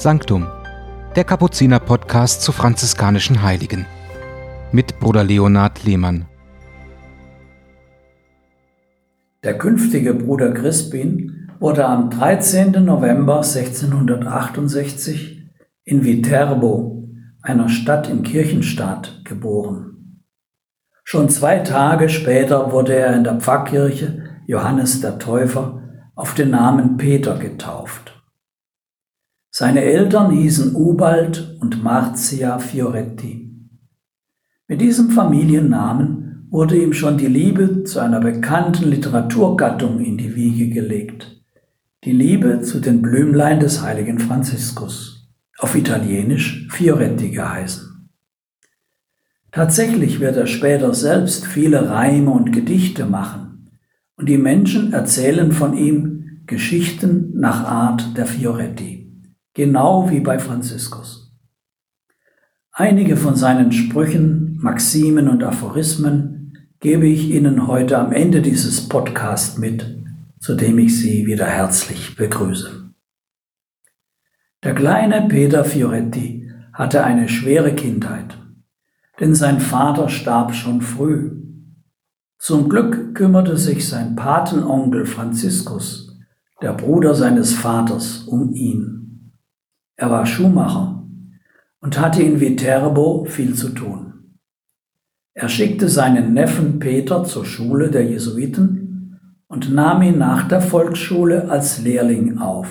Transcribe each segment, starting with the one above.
Sanctum, der Kapuziner-Podcast zu franziskanischen Heiligen. Mit Bruder Leonhard Lehmann. Der künftige Bruder Crispin wurde am 13. November 1668 in Viterbo, einer Stadt im Kirchenstaat, geboren. Schon zwei Tage später wurde er in der Pfarrkirche Johannes der Täufer auf den Namen Peter getauft. Seine Eltern hießen Ubald und Marzia Fioretti. Mit diesem Familiennamen wurde ihm schon die Liebe zu einer bekannten Literaturgattung in die Wiege gelegt. Die Liebe zu den Blümlein des heiligen Franziskus, auf Italienisch Fioretti geheißen. Tatsächlich wird er später selbst viele Reime und Gedichte machen und die Menschen erzählen von ihm Geschichten nach Art der Fioretti genau wie bei Franziskus. Einige von seinen Sprüchen, Maximen und Aphorismen gebe ich Ihnen heute am Ende dieses Podcasts mit, zu dem ich Sie wieder herzlich begrüße. Der kleine Peter Fioretti hatte eine schwere Kindheit, denn sein Vater starb schon früh. Zum Glück kümmerte sich sein Patenonkel Franziskus, der Bruder seines Vaters, um ihn. Er war Schuhmacher und hatte in Viterbo viel zu tun. Er schickte seinen Neffen Peter zur Schule der Jesuiten und nahm ihn nach der Volksschule als Lehrling auf.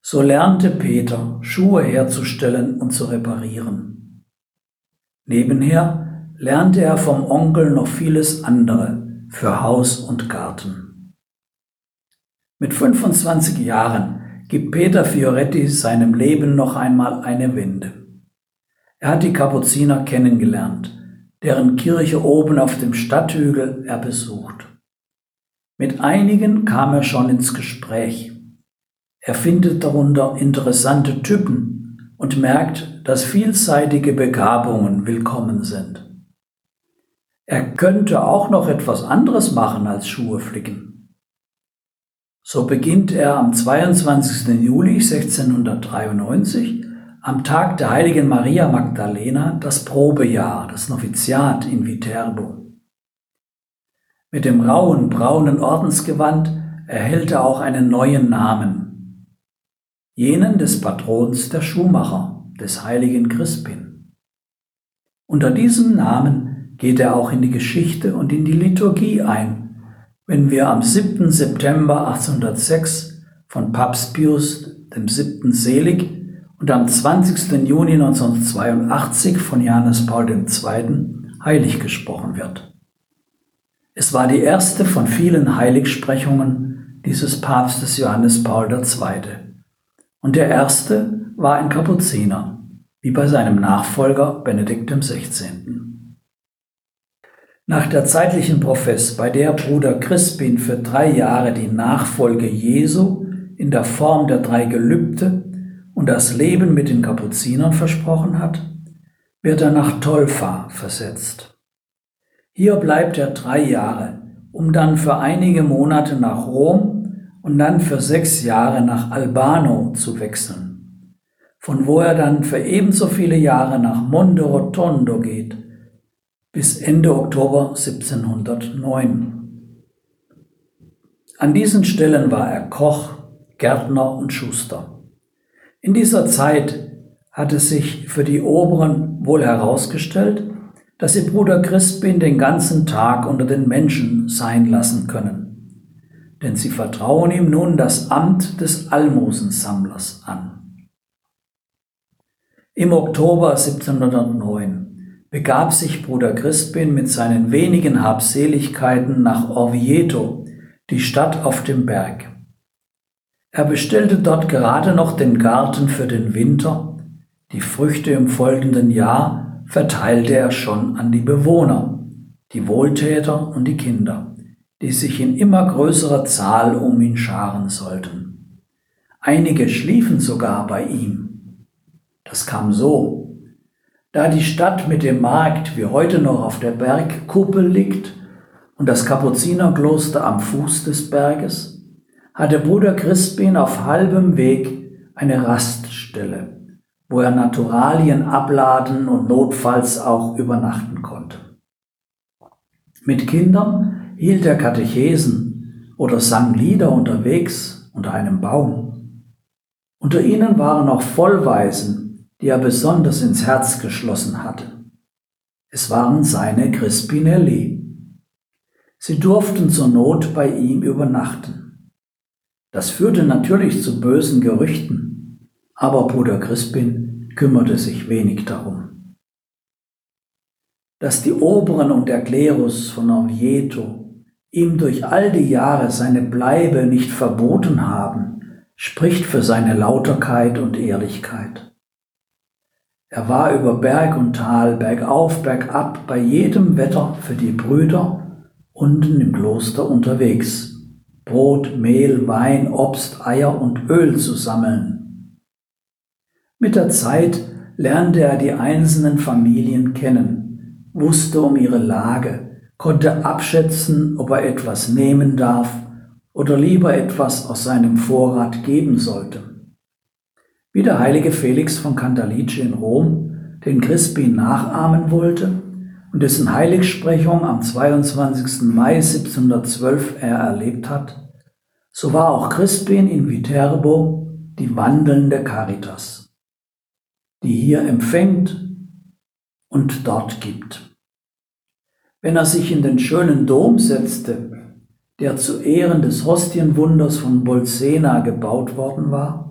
So lernte Peter, Schuhe herzustellen und zu reparieren. Nebenher lernte er vom Onkel noch vieles andere für Haus und Garten. Mit 25 Jahren gibt Peter Fioretti seinem Leben noch einmal eine Wende. Er hat die Kapuziner kennengelernt, deren Kirche oben auf dem Stadthügel er besucht. Mit einigen kam er schon ins Gespräch. Er findet darunter interessante Typen und merkt, dass vielseitige Begabungen willkommen sind. Er könnte auch noch etwas anderes machen als Schuhe flicken. So beginnt er am 22. Juli 1693, am Tag der heiligen Maria Magdalena, das Probejahr, das Noviziat in Viterbo. Mit dem rauen braunen Ordensgewand erhält er auch einen neuen Namen, jenen des Patrons der Schuhmacher, des heiligen Crispin. Unter diesem Namen geht er auch in die Geschichte und in die Liturgie ein wenn wir am 7. September 1806 von Papst Pius VII. selig und am 20. Juni 1982 von Johannes Paul II. heilig gesprochen wird. Es war die erste von vielen Heiligsprechungen dieses Papstes Johannes Paul II. Und der erste war ein Kapuziner, wie bei seinem Nachfolger Benedikt XVI. Nach der zeitlichen Profess, bei der Bruder Crispin für drei Jahre die Nachfolge Jesu in der Form der drei Gelübde und das Leben mit den Kapuzinern versprochen hat, wird er nach Tolfa versetzt. Hier bleibt er drei Jahre, um dann für einige Monate nach Rom und dann für sechs Jahre nach Albano zu wechseln, von wo er dann für ebenso viele Jahre nach Monte Rotondo geht, bis Ende Oktober 1709. An diesen Stellen war er Koch, Gärtner und Schuster. In dieser Zeit hatte sich für die Oberen wohl herausgestellt, dass sie Bruder Crispin den ganzen Tag unter den Menschen sein lassen können, denn sie vertrauen ihm nun das Amt des Almosensammlers an. Im Oktober 1709 begab sich Bruder Crispin mit seinen wenigen Habseligkeiten nach Orvieto, die Stadt auf dem Berg. Er bestellte dort gerade noch den Garten für den Winter, die Früchte im folgenden Jahr verteilte er schon an die Bewohner, die Wohltäter und die Kinder, die sich in immer größerer Zahl um ihn scharen sollten. Einige schliefen sogar bei ihm. Das kam so, da die Stadt mit dem Markt wie heute noch auf der Bergkuppel liegt und das Kapuzinerkloster am Fuß des Berges, hatte Bruder Crispin auf halbem Weg eine Rast Rückzugsstelle, wo er Naturalien abladen und notfalls auch übernachten konnte. Mit Kindern hielt er Katechesen oder sang Lieder unterwegs unter einem Baum. Unter ihnen waren auch Vollweisen, die er besonders ins Herz geschlossen hatte. Es waren seine Crispinelli. Sie durften zur Not bei ihm übernachten. Das führte natürlich zu bösen Gerüchten, aber Bruder Crispin kümmerte sich wenig darum. Dass die Oberen und der Klerus von Orvieto ihm durch all die Jahre seine Bleibe nicht verboten haben, spricht für seine Lauterkeit und Ehrlichkeit. Er war über Berg und Tal, bergauf, bergab, bei jedem Wetter für die Brüder unten im Kloster unterwegs, Brot, Mehl, Wein, Obst, Eier und Öl zu sammeln. Mit der Zeit lernte er die einzelnen Familien kennen, wusste um ihre Lage, konnte abschätzen, ob er etwas nehmen darf oder lieber etwas aus seinem Vorrat geben sollte wie der heilige Felix von Cantalice in Rom den Crispin nachahmen wollte und dessen Heiligsprechung am 22. Mai 1712 er erlebt hat, so war auch Crispin in Viterbo die wandelnde Caritas, die hier empfängt und dort gibt. Wenn er sich in den schönen Dom setzte, der zu Ehren des Hostienwunders von Bolsena gebaut worden war,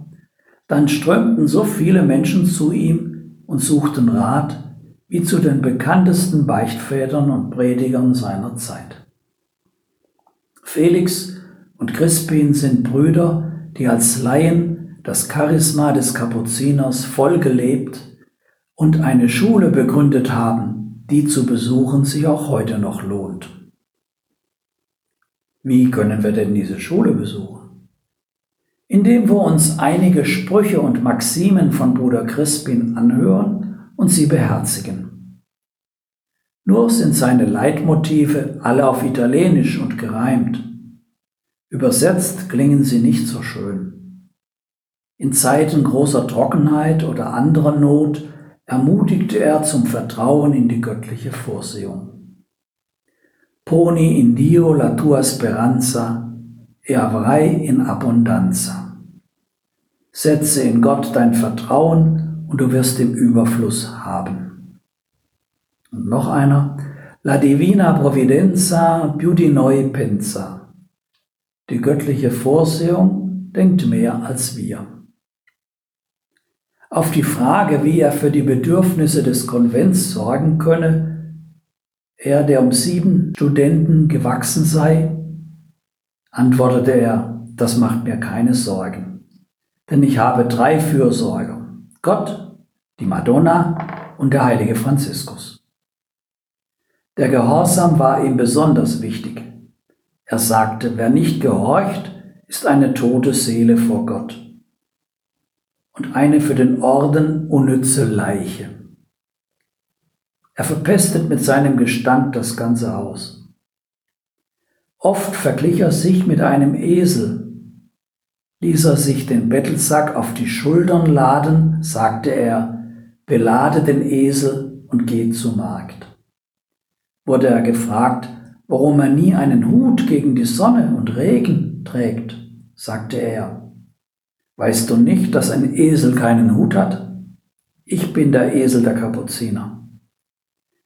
dann strömten so viele Menschen zu ihm und suchten Rat wie zu den bekanntesten Beichtvätern und Predigern seiner Zeit. Felix und Crispin sind Brüder, die als Laien das Charisma des Kapuziners voll gelebt und eine Schule begründet haben, die zu besuchen sich auch heute noch lohnt. Wie können wir denn diese Schule besuchen? Indem wir uns einige Sprüche und Maximen von Bruder Crispin anhören und sie beherzigen. Nur sind seine Leitmotive alle auf Italienisch und gereimt. Übersetzt klingen sie nicht so schön. In Zeiten großer Trockenheit oder anderer Not ermutigte er zum Vertrauen in die göttliche Vorsehung. Poni in Dio la tua speranza e avrai in abbondanza. Setze in Gott dein Vertrauen und du wirst im Überfluss haben. Und noch einer, La divina providenza di noi pensa. Die göttliche Vorsehung denkt mehr als wir. Auf die Frage, wie er für die Bedürfnisse des Konvents sorgen könne, er, der um sieben Studenten gewachsen sei, antwortete er, das macht mir keine Sorgen, denn ich habe drei Fürsorger, Gott, die Madonna und der heilige Franziskus. Der Gehorsam war ihm besonders wichtig. Er sagte, wer nicht gehorcht, ist eine tote Seele vor Gott und eine für den Orden unnütze Leiche. Er verpestet mit seinem Gestank das ganze Haus. Oft verglich er sich mit einem Esel. Ließ er sich den Bettelsack auf die Schultern laden, sagte er, belade den Esel und geh zu Markt. Wurde er gefragt, warum er nie einen Hut gegen die Sonne und Regen trägt, sagte er, weißt du nicht, dass ein Esel keinen Hut hat? Ich bin der Esel der Kapuziner.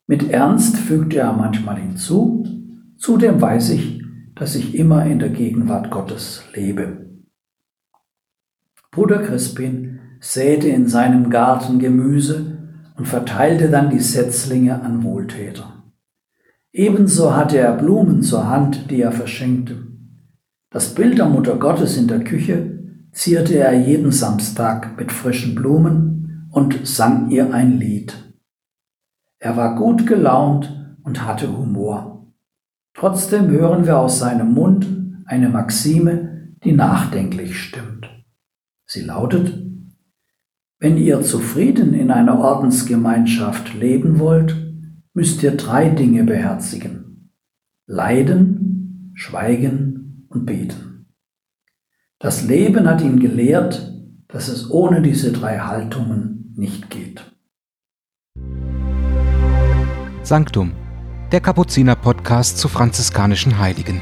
Mit Ernst fügte er manchmal hinzu, zudem weiß ich, dass ich immer in der Gegenwart Gottes lebe. Bruder Crispin säte in seinem Garten Gemüse und verteilte dann die Setzlinge an Wohltäter. Ebenso hatte er Blumen zur Hand, die er verschenkte. Das Bild der Mutter Gottes in der Küche zierte er jeden Samstag mit frischen Blumen und sang ihr ein Lied. Er war gut gelaunt und hatte Humor. Trotzdem hören wir aus seinem Mund eine Maxime, die nachdenklich stimmt. Sie lautet, wenn ihr zufrieden in einer Ordensgemeinschaft leben wollt, müsst ihr drei Dinge beherzigen. Leiden, Schweigen und Beten. Das Leben hat ihn gelehrt, dass es ohne diese drei Haltungen nicht geht. Sanctum, der Kapuziner-Podcast zu franziskanischen Heiligen.